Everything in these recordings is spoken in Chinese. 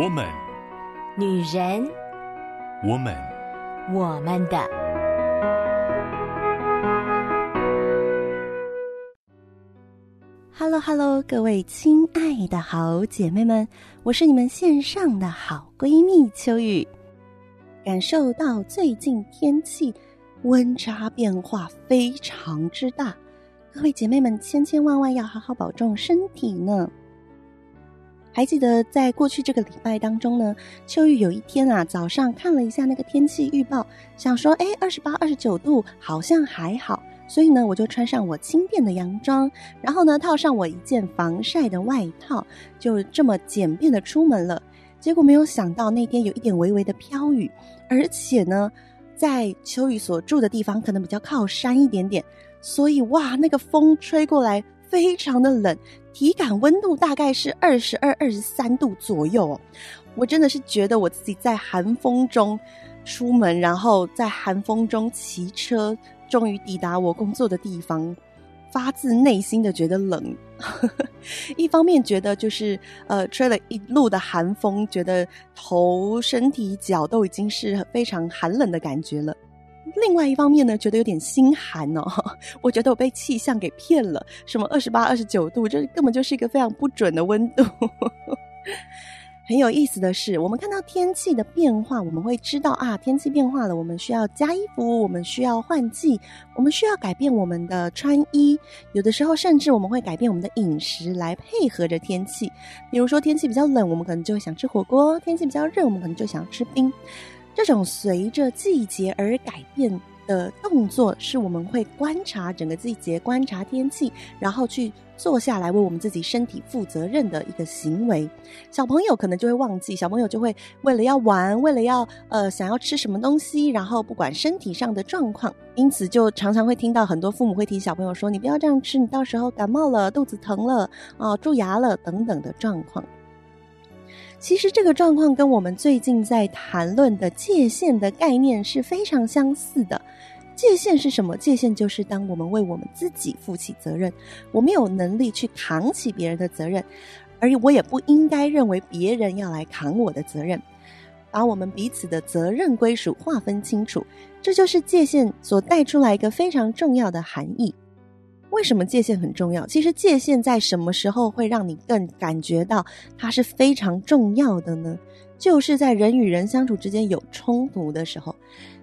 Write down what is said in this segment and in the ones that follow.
我们，女人，我们，我们的。Hello Hello，各位亲爱的好姐妹们，我是你们线上的好闺蜜秋雨。感受到最近天气温差变化非常之大，各位姐妹们千千万万要好好保重身体呢。还记得在过去这个礼拜当中呢，秋雨有一天啊，早上看了一下那个天气预报，想说，哎，二十八、二十九度好像还好，所以呢，我就穿上我轻便的洋装，然后呢，套上我一件防晒的外套，就这么简便的出门了。结果没有想到那天有一点微微的飘雨，而且呢，在秋雨所住的地方可能比较靠山一点点，所以哇，那个风吹过来。非常的冷，体感温度大概是二十二、二十三度左右哦。我真的是觉得我自己在寒风中出门，然后在寒风中骑车，终于抵达我工作的地方，发自内心的觉得冷。一方面觉得就是呃吹了一路的寒风，觉得头、身体、脚都已经是非常寒冷的感觉了。另外一方面呢，觉得有点心寒哦。我觉得我被气象给骗了，什么二十八、二十九度，这根本就是一个非常不准的温度。很有意思的是，我们看到天气的变化，我们会知道啊，天气变化了，我们需要加衣服，我们需要换季，我们需要改变我们的穿衣。有的时候，甚至我们会改变我们的饮食来配合着天气。比如说，天气比较冷，我们可能就会想吃火锅；天气比较热，我们可能就想吃冰。这种随着季节而改变的动作，是我们会观察整个季节、观察天气，然后去坐下来为我们自己身体负责任的一个行为。小朋友可能就会忘记，小朋友就会为了要玩，为了要呃想要吃什么东西，然后不管身体上的状况，因此就常常会听到很多父母会提小朋友说：“你不要这样吃，你到时候感冒了、肚子疼了啊、蛀牙了等等的状况。”其实这个状况跟我们最近在谈论的界限的概念是非常相似的。界限是什么？界限就是当我们为我们自己负起责任，我们有能力去扛起别人的责任，而我也不应该认为别人要来扛我的责任，把我们彼此的责任归属划分清楚，这就是界限所带出来一个非常重要的含义。为什么界限很重要？其实界限在什么时候会让你更感觉到它是非常重要的呢？就是在人与人相处之间有冲突的时候。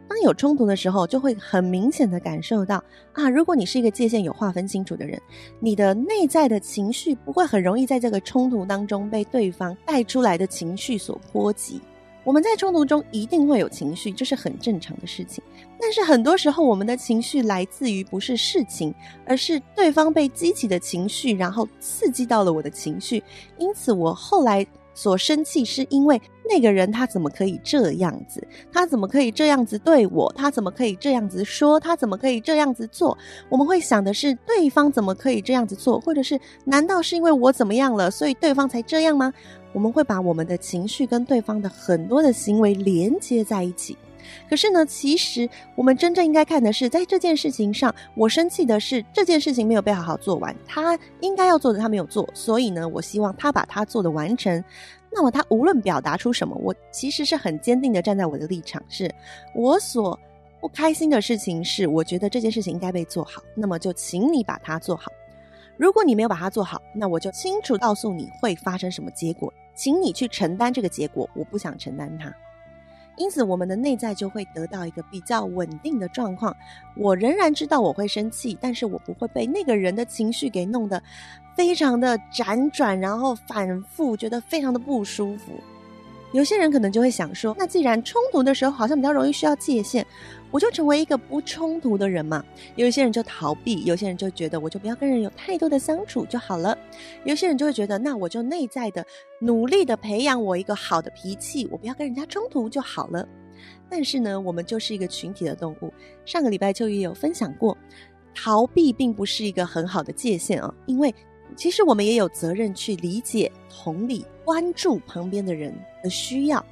当有冲突的时候，就会很明显的感受到啊，如果你是一个界限有划分清楚的人，你的内在的情绪不会很容易在这个冲突当中被对方带出来的情绪所波及。我们在冲突中一定会有情绪，这是很正常的事情。但是很多时候，我们的情绪来自于不是事情，而是对方被激起的情绪，然后刺激到了我的情绪。因此，我后来所生气，是因为那个人他怎么可以这样子？他怎么可以这样子对我？他怎么可以这样子说？他怎么可以这样子做？我们会想的是，对方怎么可以这样子做？或者是，难道是因为我怎么样了，所以对方才这样吗？我们会把我们的情绪跟对方的很多的行为连接在一起，可是呢，其实我们真正应该看的是，在这件事情上，我生气的是这件事情没有被好好做完，他应该要做的他没有做，所以呢，我希望他把他做的完成。那么他无论表达出什么，我其实是很坚定的站在我的立场，是我所不开心的事情是，我觉得这件事情应该被做好，那么就请你把它做好。如果你没有把它做好，那我就清楚告诉你会发生什么结果。请你去承担这个结果，我不想承担它。因此，我们的内在就会得到一个比较稳定的状况。我仍然知道我会生气，但是我不会被那个人的情绪给弄得非常的辗转，然后反复，觉得非常的不舒服。有些人可能就会想说，那既然冲突的时候好像比较容易需要界限，我就成为一个不冲突的人嘛。有一些人就逃避，有些人就觉得我就不要跟人有太多的相处就好了。有些人就会觉得，那我就内在的努力的培养我一个好的脾气，我不要跟人家冲突就好了。但是呢，我们就是一个群体的动物。上个礼拜秋雨有分享过，逃避并不是一个很好的界限啊，因为。其实我们也有责任去理解、同理、关注旁边的人的需要。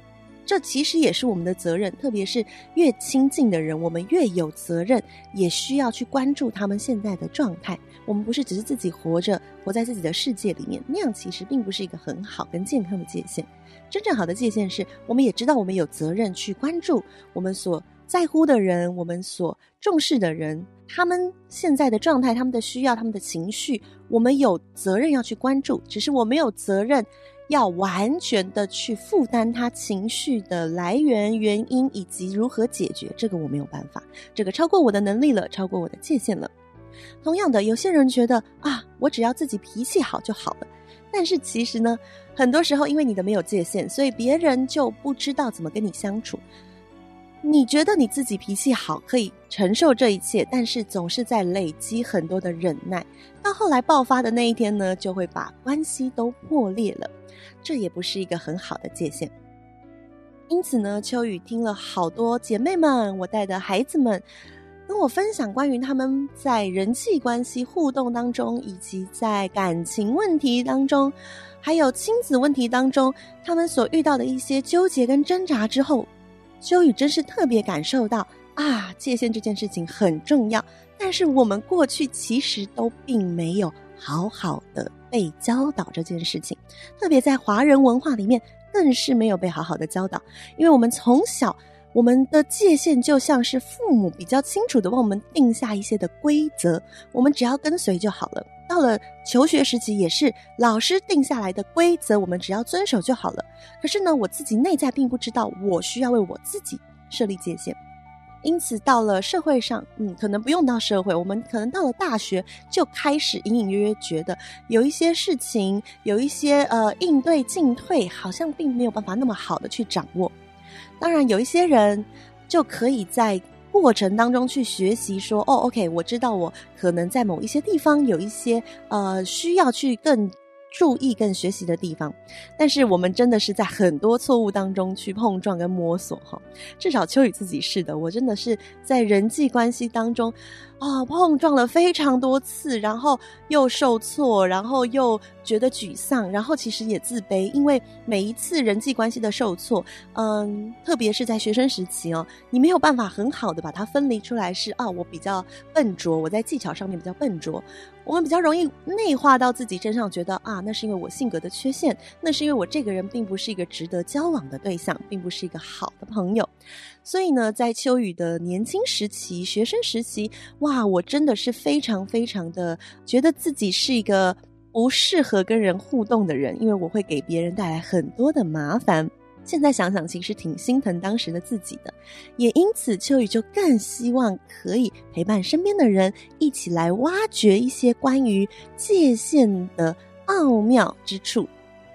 这其实也是我们的责任，特别是越亲近的人，我们越有责任，也需要去关注他们现在的状态。我们不是只是自己活着，活在自己的世界里面，那样其实并不是一个很好跟健康的界限。真正好的界限是，我们也知道我们有责任去关注我们所在乎的人，我们所重视的人，他们现在的状态、他们的需要、他们的情绪，我们有责任要去关注。只是我没有责任要完全的去负担他情绪的来源、原因以及如何解决，这个我没有办法，这个超过我的能力了，超过我的界限了。同样的，有些人觉得啊，我只要自己脾气好就好了。但是其实呢，很多时候因为你的没有界限，所以别人就不知道怎么跟你相处。你觉得你自己脾气好，可以承受这一切，但是总是在累积很多的忍耐，到后来爆发的那一天呢，就会把关系都破裂了。这也不是一个很好的界限。因此呢，秋雨听了好多姐妹们，我带的孩子们。跟我分享关于他们在人际关系互动当中，以及在感情问题当中，还有亲子问题当中，他们所遇到的一些纠结跟挣扎之后，秋雨真是特别感受到啊，界限这件事情很重要。但是我们过去其实都并没有好好的被教导这件事情，特别在华人文化里面，更是没有被好好的教导，因为我们从小。我们的界限就像是父母比较清楚地为我们定下一些的规则，我们只要跟随就好了。到了求学时期，也是老师定下来的规则，我们只要遵守就好了。可是呢，我自己内在并不知道，我需要为我自己设立界限。因此，到了社会上，嗯，可能不用到社会，我们可能到了大学就开始隐隐约约觉得有一些事情，有一些呃应对进退，好像并没有办法那么好的去掌握。当然，有一些人就可以在过程当中去学习，说：“哦，OK，我知道我可能在某一些地方有一些呃需要去更。”注意跟学习的地方，但是我们真的是在很多错误当中去碰撞跟摸索哈。至少秋雨自己是的，我真的是在人际关系当中、哦、碰撞了非常多次，然后又受挫，然后又觉得沮丧，然后其实也自卑，因为每一次人际关系的受挫，嗯，特别是在学生时期哦，你没有办法很好的把它分离出来是，是啊，我比较笨拙，我在技巧上面比较笨拙。我们比较容易内化到自己身上，觉得啊，那是因为我性格的缺陷，那是因为我这个人并不是一个值得交往的对象，并不是一个好的朋友。所以呢，在秋雨的年轻时期、学生时期，哇，我真的是非常非常的觉得自己是一个不适合跟人互动的人，因为我会给别人带来很多的麻烦。现在想想，其实挺心疼当时的自己的，也因此秋雨就更希望可以陪伴身边的人，一起来挖掘一些关于界限的奥妙之处。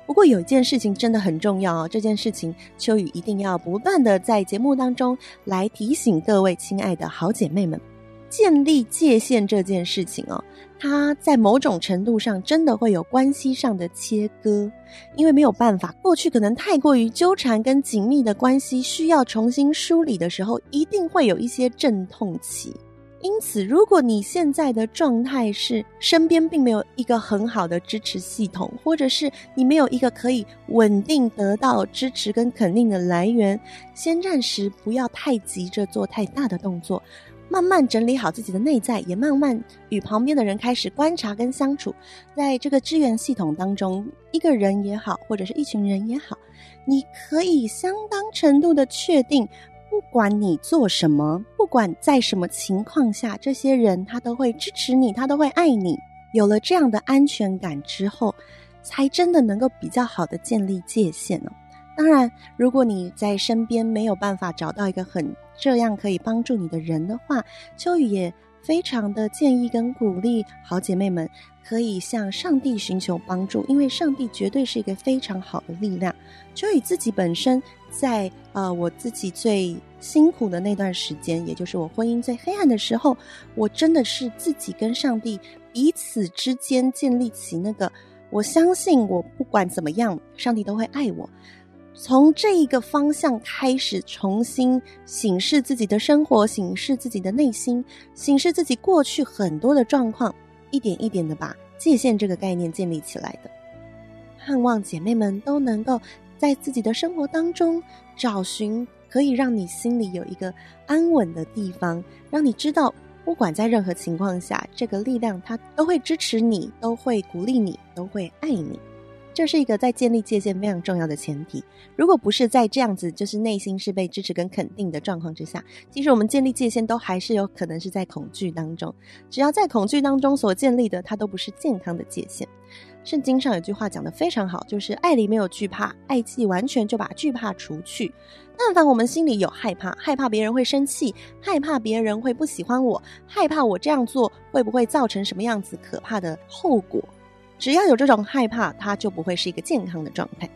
不过有一件事情真的很重要哦，这件事情秋雨一定要不断的在节目当中来提醒各位亲爱的好姐妹们。建立界限这件事情哦，它在某种程度上真的会有关系上的切割，因为没有办法，过去可能太过于纠缠跟紧密的关系，需要重新梳理的时候，一定会有一些阵痛期。因此，如果你现在的状态是身边并没有一个很好的支持系统，或者是你没有一个可以稳定得到支持跟肯定的来源，先暂时不要太急着做太大的动作。慢慢整理好自己的内在，也慢慢与旁边的人开始观察跟相处。在这个支援系统当中，一个人也好，或者是一群人也好，你可以相当程度的确定，不管你做什么，不管在什么情况下，这些人他都会支持你，他都会爱你。有了这样的安全感之后，才真的能够比较好的建立界限呢。当然，如果你在身边没有办法找到一个很这样可以帮助你的人的话，秋雨也非常的建议跟鼓励好姐妹们可以向上帝寻求帮助，因为上帝绝对是一个非常好的力量。就以自己本身在呃我自己最辛苦的那段时间，也就是我婚姻最黑暗的时候，我真的是自己跟上帝彼此之间建立起那个我相信我不管怎么样，上帝都会爱我。从这一个方向开始，重新审视自己的生活，审视自己的内心，审视自己过去很多的状况，一点一点的把 界限这个概念建立起来的。盼望姐妹们都能够在自己的生活当中找寻可以让你心里有一个安稳的地方，让你知道，不管在任何情况下，这个力量它都会支持你，都会鼓励你，都会爱你。这是一个在建立界限非常重要的前提。如果不是在这样子，就是内心是被支持跟肯定的状况之下，其实我们建立界限都还是有可能是在恐惧当中。只要在恐惧当中所建立的，它都不是健康的界限。圣经上有句话讲得非常好，就是爱里没有惧怕，爱既完全就把惧怕除去。但凡我们心里有害怕，害怕别人会生气，害怕别人会不喜欢我，害怕我这样做会不会造成什么样子可怕的后果。只要有这种害怕，它就不会是一个健康的状态。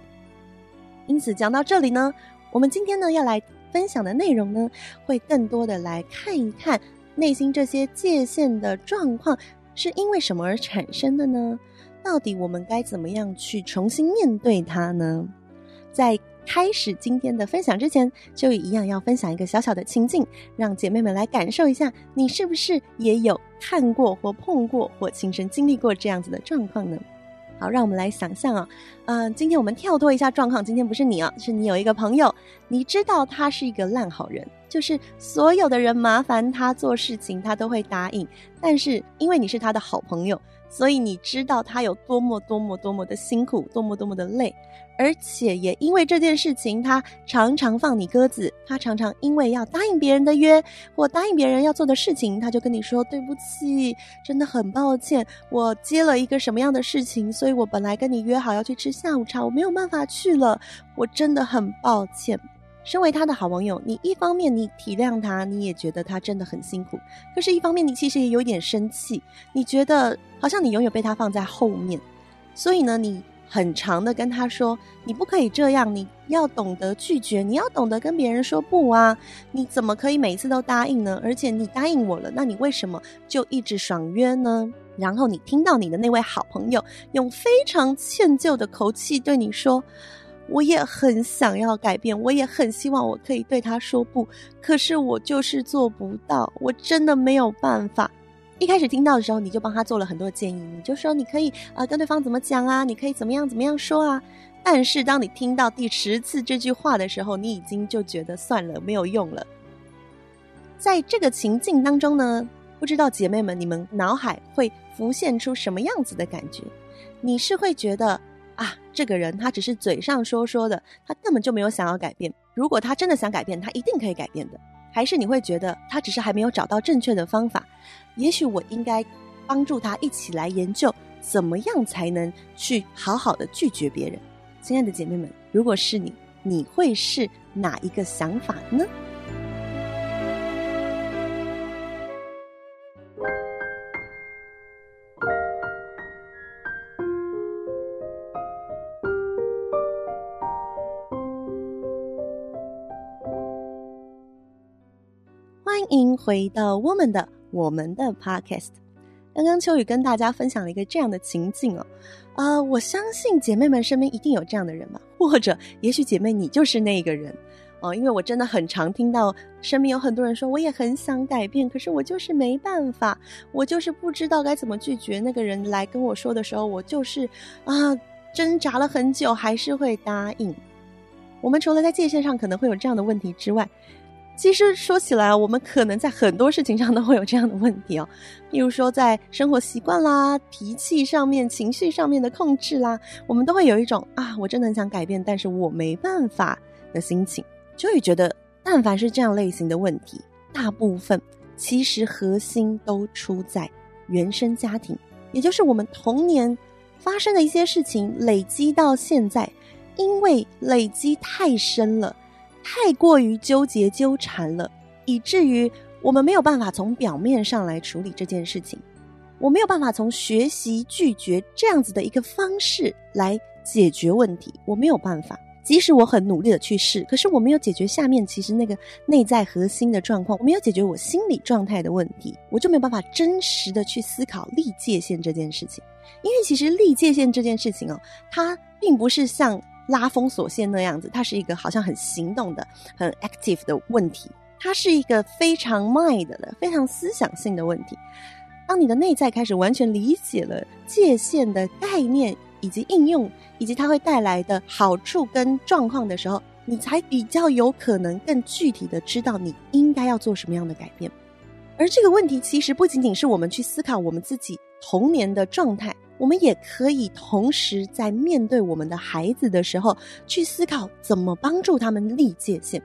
因此，讲到这里呢，我们今天呢要来分享的内容呢，会更多的来看一看内心这些界限的状况是因为什么而产生的呢？到底我们该怎么样去重新面对它呢？在开始今天的分享之前，就一样要分享一个小小的情境，让姐妹们来感受一下，你是不是也有看过或碰过或亲身经历过这样子的状况呢？好，让我们来想象啊，嗯、今天我们跳脱一下状况，今天不是你啊，是你有一个朋友，你知道他是一个烂好人，就是所有的人麻烦他做事情，他都会答应，但是因为你是他的好朋友。所以你知道他有多么多么多么的辛苦，多么多么的累，而且也因为这件事情，他常常放你鸽子。他常常因为要答应别人的约，或答应别人要做的事情，他就跟你说：“对不起，真的很抱歉，我接了一个什么样的事情，所以我本来跟你约好要去吃下午茶，我没有办法去了，我真的很抱歉。”身为他的好朋友，你一方面你体谅他，你也觉得他真的很辛苦；可是，一方面你其实也有点生气，你觉得好像你永远被他放在后面。所以呢，你很长的跟他说：“你不可以这样，你要懂得拒绝，你要懂得跟别人说不啊！你怎么可以每次都答应呢？而且你答应我了，那你为什么就一直爽约呢？”然后你听到你的那位好朋友用非常歉疚的口气对你说。我也很想要改变，我也很希望我可以对他说不，可是我就是做不到，我真的没有办法。一开始听到的时候，你就帮他做了很多建议，你就说你可以啊、跟对方怎么讲啊，你可以怎么样怎么样说啊。但是当你听到第十次这句话的时候，你已经就觉得算了，没有用了。在这个情境当中呢，不知道姐妹们你们脑海会浮现出什么样子的感觉？你是会觉得？啊，这个人他只是嘴上说说的，他根本就没有想要改变。如果他真的想改变，他一定可以改变的。还是你会觉得他只是还没有找到正确的方法？也许我应该帮助他一起来研究，怎么样才能去好好的拒绝别人。亲爱的姐妹们，如果是你，你会是哪一个想法呢？回到我们的我们的 podcast。刚刚秋雨跟大家分享了一个这样的情境哦，啊、我相信姐妹们身边一定有这样的人吧，或者也许姐妹你就是那个人哦，因为我真的很常听到身边有很多人说，我也很想改变，可是我就是没办法，我就是不知道该怎么拒绝那个人来跟我说的时候，我就是啊挣扎了很久，还是会答应。我们除了在界限上可能会有这样的问题之外，其实说起来，我们可能在很多事情上都会有这样的问题哦，比如说在生活习惯啦、脾气上面、情绪上面的控制啦，我们都会有一种啊，我真的很想改变，但是我没办法的心情。就会觉得，但凡是这样类型的问题，大部分其实核心都出在原生家庭，也就是我们童年发生的一些事情累积到现在，因为累积太深了。太过于纠结纠缠了，以至于我们没有办法从表面上来处理这件事情。我没有办法从学习拒绝这样子的一个方式来解决问题。我没有办法，即使我很努力的去试，可是我没有解决下面其实那个内在核心的状况，我没有解决我心理状态的问题，我就没有办法真实的去思考立界限这件事情。因为其实立界限这件事情哦，它并不是像。拉封锁线那样子，它是一个好像很行动的、很 active 的问题。它是一个非常 mind 的、非常思想性的问题。当你的内在开始完全理解了界限的概念以及应用，以及它会带来的好处跟状况的时候，你才比较有可能更具体的知道你应该要做什么样的改变。而这个问题其实不仅仅是我们去思考我们自己童年的状态，我们也可以同时在面对我们的孩子的时候，去思考怎么帮助他们立界限。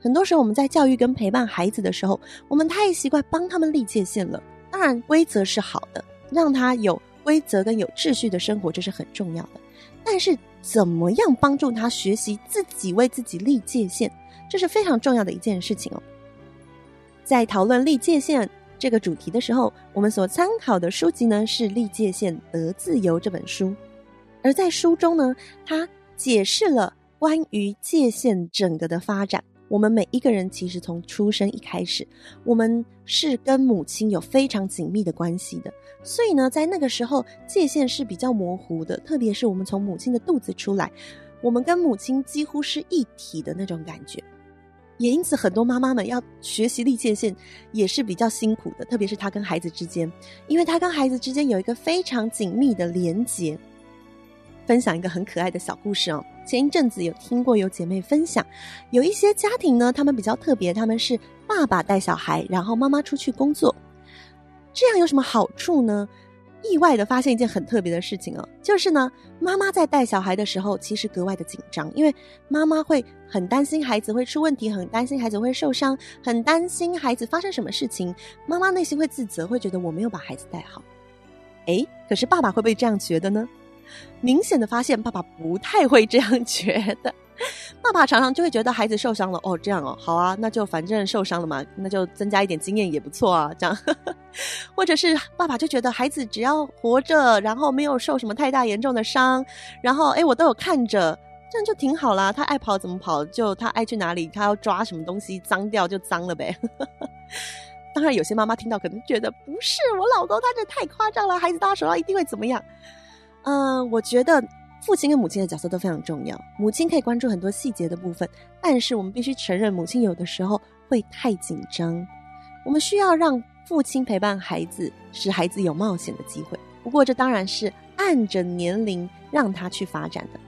很多时候我们在教育跟陪伴孩子的时候，我们太习惯帮他们立界限了。当然，规则是好的，让他有规则跟有秩序的生活，这是很重要的。但是，怎么样帮助他学习自己为自己立界限，这是非常重要的一件事情哦。在讨论立界限这个主题的时候，我们所参考的书籍呢是《立界限得自由》这本书，而在书中呢，他解释了关于界限整个的发展。我们每一个人其实从出生一开始，我们是跟母亲有非常紧密的关系的。所以呢，在那个时候，界限是比较模糊的。特别是我们从母亲的肚子出来，我们跟母亲几乎是一体的那种感觉。也因此，很多妈妈们要学习立界限，也是比较辛苦的。特别是她跟孩子之间，因为她跟孩子之间有一个非常紧密的连结。分享一个很可爱的小故事哦。前一阵子有听过有姐妹分享，有一些家庭呢，他们比较特别，他们是爸爸带小孩，然后妈妈出去工作。这样有什么好处呢？意外的发现一件很特别的事情哦，就是呢，妈妈在带小孩的时候，其实格外的紧张，因为妈妈会很担心孩子会出问题，很担心孩子会受伤，很担心孩子发生什么事情。妈妈内心会自责，会觉得我没有把孩子带好。诶，可是爸爸会不会这样觉得呢？明显的发现，爸爸不太会这样觉得。爸爸常常就会觉得孩子受伤了，哦，这样哦，好啊，那就反正受伤了嘛，那就增加一点经验也不错啊，这样。或者是爸爸就觉得孩子只要活着，然后没有受什么太大严重的伤，然后诶，我都有看着，这样就挺好啦。他爱跑怎么跑，就他爱去哪里，他要抓什么东西脏掉就脏了呗。当然，有些妈妈听到可能觉得不是我老公，他这太夸张了，孩子到他手上一定会怎么样。嗯、我觉得父亲跟母亲的角色都非常重要。母亲可以关注很多细节的部分，但是我们必须承认，母亲有的时候会太紧张。我们需要让父亲陪伴孩子，使孩子有冒险的机会。不过，这当然是按着年龄让他去发展的。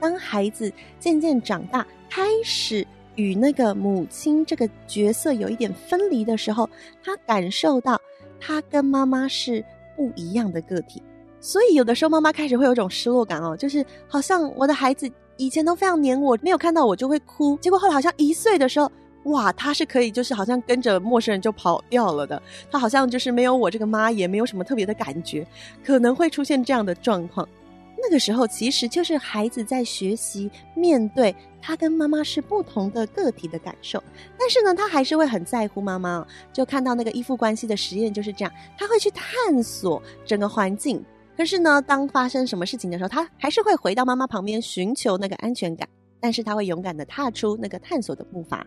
当孩子渐渐长大，开始与那个母亲这个角色有一点分离的时候，他感受到他跟妈妈是不一样的个体。所以有的时候妈妈开始会有种失落感哦，就是好像我的孩子以前都非常黏我，没有看到我就会哭，结果后来好像一岁的时候，哇，他是可以就是好像跟着陌生人就跑掉了的，他好像就是没有我这个妈也没有什么特别的感觉，可能会出现这样的状况。那个时候其实就是孩子在学习面对他跟妈妈是不同的个体的感受，但是呢，他还是会很在乎妈妈，就看到那个依附关系的实验就是这样，他会去探索整个环境。可是呢，当发生什么事情的时候，他还是会回到妈妈旁边寻求那个安全感。但是他会勇敢地踏出那个探索的步伐。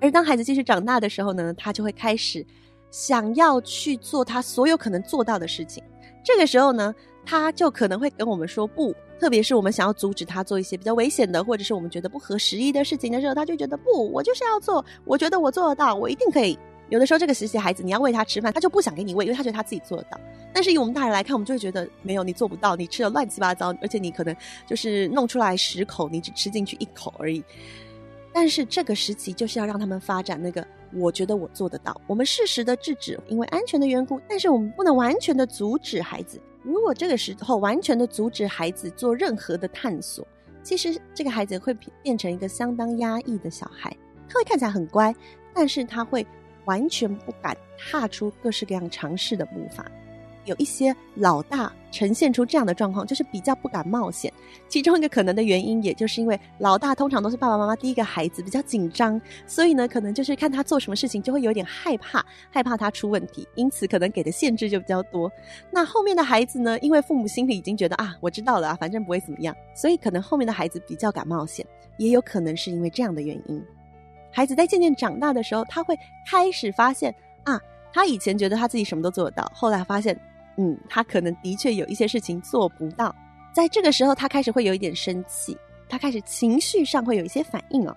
而当孩子继续长大的时候呢，他就会开始想要去做他所有可能做到的事情。这个时候呢，他就可能会跟我们说不，特别是我们想要阻止他做一些比较危险的，或者是我们觉得不合时宜的事情的时候，他就觉得不，我就是要做，我觉得我做得到，我一定可以。有的时候，这个实习孩子，你要喂他吃饭，他就不想给你喂，因为他觉得他自己做得到。但是以我们大人来看，我们就会觉得没有，你做不到，你吃的乱七八糟，而且你可能就是弄出来十口，你只吃进去一口而已。但是这个时期就是要让他们发展那个，我觉得我做得到。我们适时的制止，因为安全的缘故，但是我们不能完全的阻止孩子。如果这个时候完全的阻止孩子做任何的探索，其实这个孩子会变成一个相当压抑的小孩。他会看起来很乖，但是他会。完全不敢踏出各式各样尝试的步伐，有一些老大呈现出这样的状况，就是比较不敢冒险。其中一个可能的原因，也就是因为老大通常都是爸爸妈妈第一个孩子，比较紧张，所以呢，可能就是看他做什么事情就会有点害怕，害怕他出问题，因此可能给的限制就比较多。那后面的孩子呢，因为父母心里已经觉得啊，我知道了啊，反正不会怎么样，所以可能后面的孩子比较敢冒险，也有可能是因为这样的原因。孩子在渐渐长大的时候，他会开始发现啊，他以前觉得他自己什么都做得到，后来发现，嗯，他可能的确有一些事情做不到。在这个时候，他开始会有一点生气，他开始情绪上会有一些反应哦。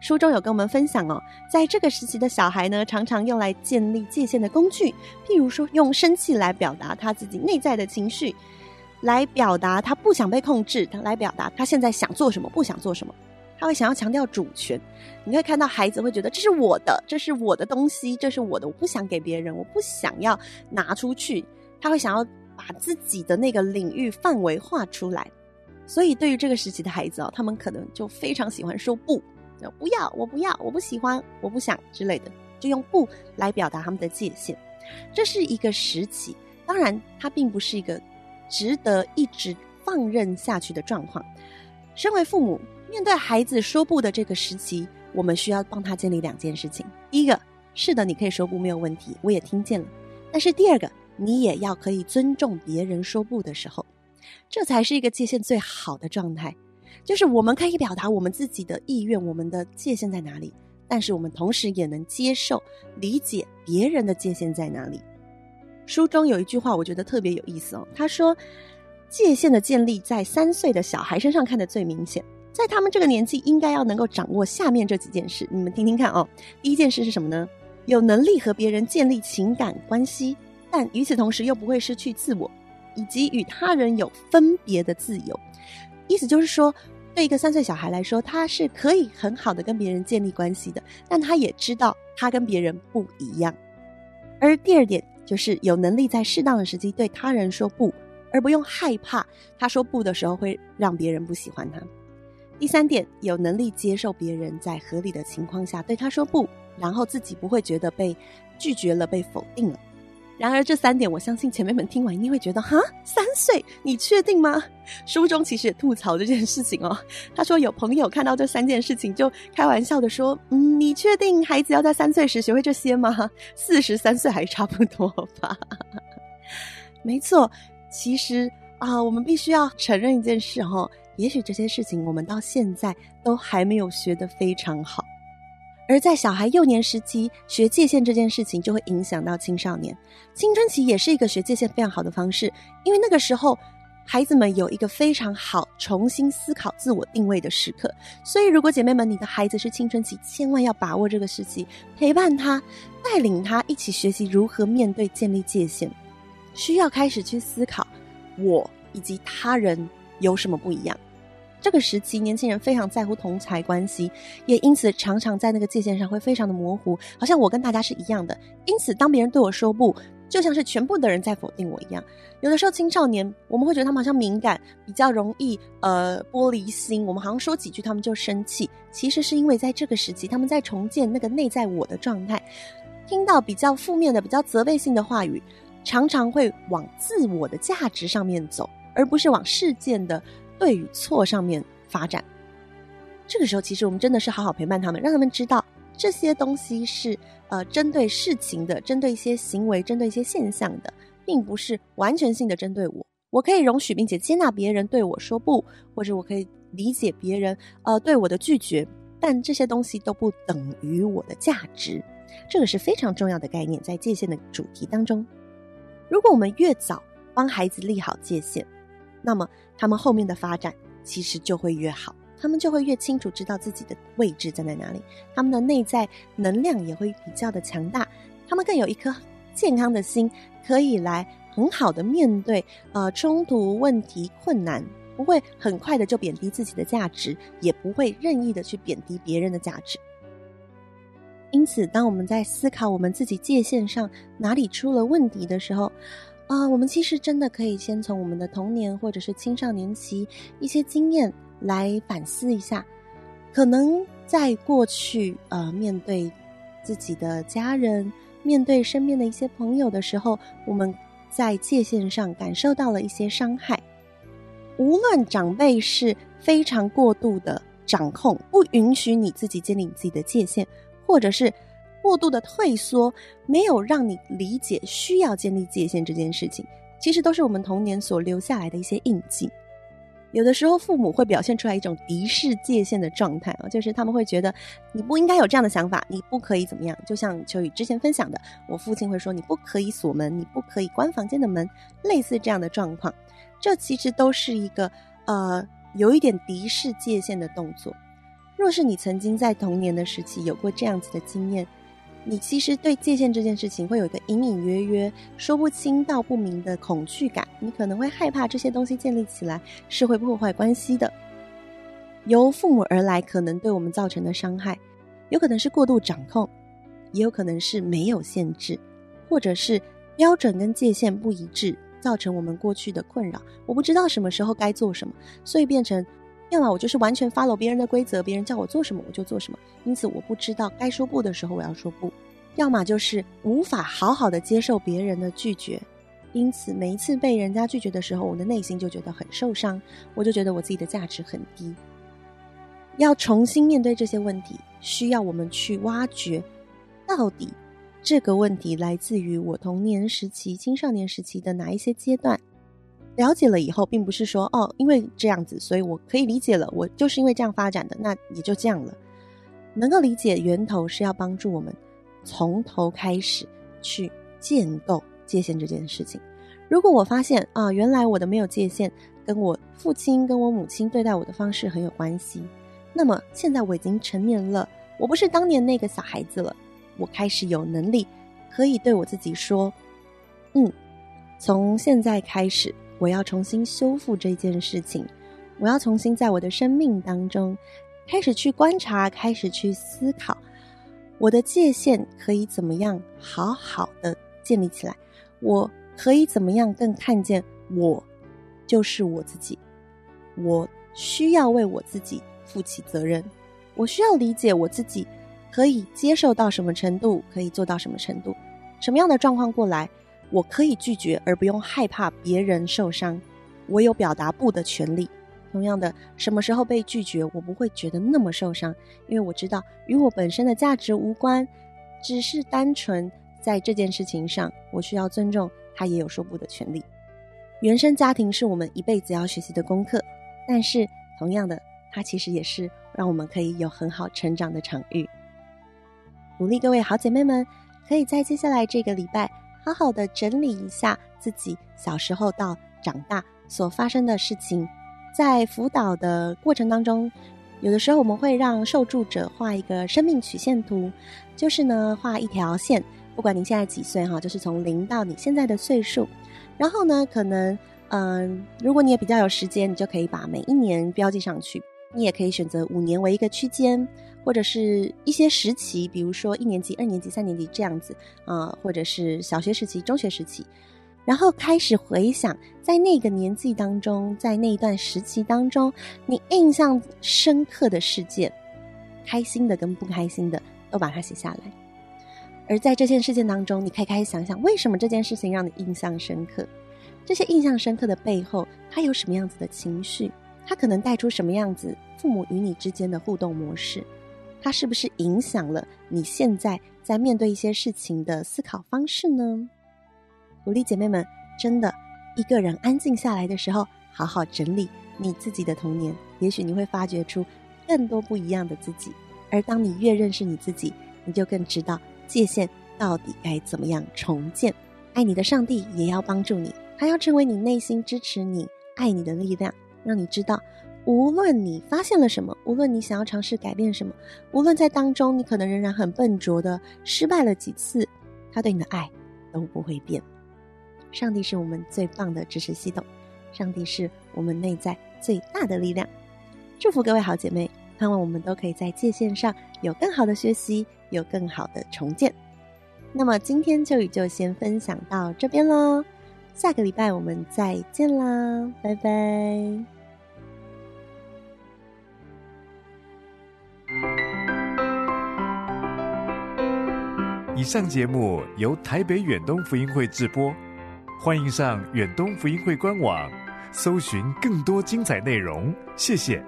书中有跟我们分享哦，在这个时期的小孩呢，常常用来建立界限的工具，譬如说用生气来表达他自己内在的情绪。来表达他不想被控制，来表达他现在想做什么，不想做什么。他会想要强调主权。你会看到孩子会觉得这是我的，这是我的东西，这是我的，我不想给别人，我不想要拿出去。他会想要把自己的那个领域范围画出来。所以对于这个时期的孩子哦，他们可能就非常喜欢说不，不要，我不要，我不喜欢，我不想之类的，就用不来表达他们的界限。这是一个时期，当然它并不是一个。值得一直放任下去的状况。身为父母，面对孩子说不的这个时期，我们需要帮他建立两件事情：第一个，是的，你可以说不，没有问题，我也听见了。但是第二个，你也要可以尊重别人说不的时候，这才是一个界限最好的状态。就是我们可以表达我们自己的意愿，我们的界限在哪里，但是我们同时也能接受、理解别人的界限在哪里。书中有一句话，我觉得特别有意思哦。他说，界限的建立在三岁的小孩身上看得最明显，在他们这个年纪，应该要能够掌握下面这几件事，你们听听看哦。第一件事是什么呢？有能力和别人建立情感关系，但与此同时又不会失去自我，以及与他人有分别的自由。意思就是说，对一个三岁小孩来说，他是可以很好的跟别人建立关系的，但他也知道他跟别人不一样。而第二点。就是有能力在适当的时机对他人说不，而不用害怕他说不的时候会让别人不喜欢他。第三点，有能力接受别人在合理的情况下对他说不，然后自己不会觉得被拒绝了、被否定了。然而这三点，我相信姐妹们听完一定会觉得，哈，三岁，你确定吗？书中其实也吐槽这件事情哦。他说有朋友看到这三件事情，就开玩笑的说，嗯，你确定孩子要在三岁时学会这些吗？四十三岁还差不多吧。没错，其实啊，我们必须要承认一件事哈，也许这些事情我们到现在都还没有学得非常好。而在小孩幼年时期学界限这件事情，就会影响到青少年。青春期也是一个学界限非常好的方式，因为那个时候孩子们有一个非常好重新思考自我定位的时刻。所以，如果姐妹们，你的孩子是青春期，千万要把握这个时期，陪伴他，带领他一起学习如何面对建立界限。需要开始去思考，我以及他人有什么不一样。这个时期，年轻人非常在乎同侪关系，也因此常常在那个界限上会非常的模糊，好像我跟大家是一样的。因此，当别人对我说不，就像是全部的人在否定我一样。有的时候，青少年我们会觉得他们好像敏感，比较容易呃玻璃心，我们好像说几句他们就生气。其实是因为在这个时期，他们在重建那个内在我的状态，听到比较负面的、比较责备性的话语，常常会往自我的价值上面走，而不是往事件的。对与错上面发展，这个时候其实我们真的是好好陪伴他们，让他们知道这些东西是呃针对事情的，针对一些行为，针对一些现象的，并不是完全性的针对我。我可以容许并且接纳别人对我说不，或者我可以理解别人呃对我的拒绝，但这些东西都不等于我的价值。这个是非常重要的概念，在界限的主题当中，如果我们越早帮孩子立好界限。那么他们后面的发展其实就会越好，他们就会越清楚知道自己的位置在哪里，他们的内在能量也会比较的强大，他们更有一颗健康的心，可以来很好的面对呃冲突、问题、困难，不会很快的就贬低自己的价值，也不会任意的去贬低别人的价值。因此，当我们在思考我们自己界限上哪里出了问题的时候，啊、我们其实真的可以先从我们的童年或者是青少年期一些经验来反思一下，可能在过去呃面对自己的家人、面对身边的一些朋友的时候，我们在界限上感受到了一些伤害。无论长辈是非常过度的掌控，不允许你自己建立你自己的界限，或者是。过度的退缩，没有让你理解需要建立界限这件事情，其实都是我们童年所留下来的一些印记。有的时候，父母会表现出来一种敌视界限的状态啊，就是他们会觉得你不应该有这样的想法，你不可以怎么样。就像秋雨之前分享的，我父亲会说你不可以锁门，你不可以关房间的门，类似这样的状况，这其实都是一个呃有一点敌视界限的动作。若是你曾经在童年的时期有过这样子的经验，你其实对界限这件事情会有一个隐隐约约、说不清道不明的恐惧感，你可能会害怕这些东西建立起来是会破坏关系的。由父母而来可能对我们造成的伤害，有可能是过度掌控，也有可能是没有限制，或者是标准跟界限不一致，造成我们过去的困扰。我不知道什么时候该做什么，所以变成，要么我就是完全 follow 别人的规则，别人叫我做什么我就做什么，因此我不知道该说不的时候我要说不；要么就是无法好好的接受别人的拒绝，因此每一次被人家拒绝的时候，我的内心就觉得很受伤，我就觉得我自己的价值很低。要重新面对这些问题，需要我们去挖掘，到底这个问题来自于我童年时期、青少年时期的哪一些阶段？了解了以后，并不是说哦，因为这样子，所以我可以理解了，我就是因为这样发展的，那也就这样了。能够理解源头，是要帮助我们从头开始去建构界限这件事情。如果我发现啊，原来我的没有界限，跟我父亲跟我母亲对待我的方式很有关系。那么现在我已经成年了，我不是当年那个小孩子了，我开始有能力可以对我自己说：“嗯，从现在开始，我要重新修复这件事情，我要重新在我的生命当中开始去观察，开始去思考，我的界限可以怎么样好好的建立起来，我可以怎么样更看见我就是我自己，我需要为我自己。”负起责任，我需要理解我自己可以接受到什么程度，可以做到什么程度，什么样的状况过来，我可以拒绝而不用害怕别人受伤，我有表达不的权利。同样的，什么时候被拒绝，我不会觉得那么受伤，因为我知道与我本身的价值无关，只是单纯在这件事情上，我需要尊重他也有说不的权利。原生家庭是我们一辈子要学习的功课，但是同样的。它其实也是让我们可以有很好成长的场域。鼓励各位好姐妹们，可以在接下来这个礼拜，好好的整理一下自己小时候到长大所发生的事情。在辅导的过程当中，有的时候我们会让受助者画一个生命曲线图，就是呢画一条线，不管你现在几岁哈，就是从零到你现在的岁数，然后呢，可能嗯，如果你也比较有时间，你就可以把每一年标记上去。你也可以选择五年为一个区间，或者是一些时期，比如说一年级、二年级、三年级这样子啊、或者是小学时期、中学时期，然后开始回想在那个年纪当中，在那一段时期当中，你印象深刻的事件，开心的跟不开心的都把它写下来。而在这件事件当中，你可以开始想想，为什么这件事情让你印象深刻？这些印象深刻的背后，它有什么样子的情绪？它可能带出什么样子父母与你之间的互动模式？它是不是影响了你现在在面对一些事情的思考方式呢？鼓励姐妹们，真的一个人安静下来的时候，好好整理你自己的童年，也许你会发掘出更多不一样的自己。而当你越认识你自己，你就更知道界限到底该怎么样重建。爱你的上帝也要帮助你，他要成为你内心支持你、爱你的力量。让你知道，无论你发现了什么，无论你想要尝试改变什么，无论在当中你可能仍然很笨拙的失败了几次，他对你的爱都不会变。上帝是我们最棒的支持系统，上帝是我们内在最大的力量。祝福各位好姐妹，盼望我们都可以在界限上有更好的学习，有更好的重建。那么今天秋雨就先分享到这边喽，下个礼拜我们再见啦，拜拜。以上节目由台北远东福音会制播，欢迎上远东福音会官网，搜寻更多精彩内容。谢谢。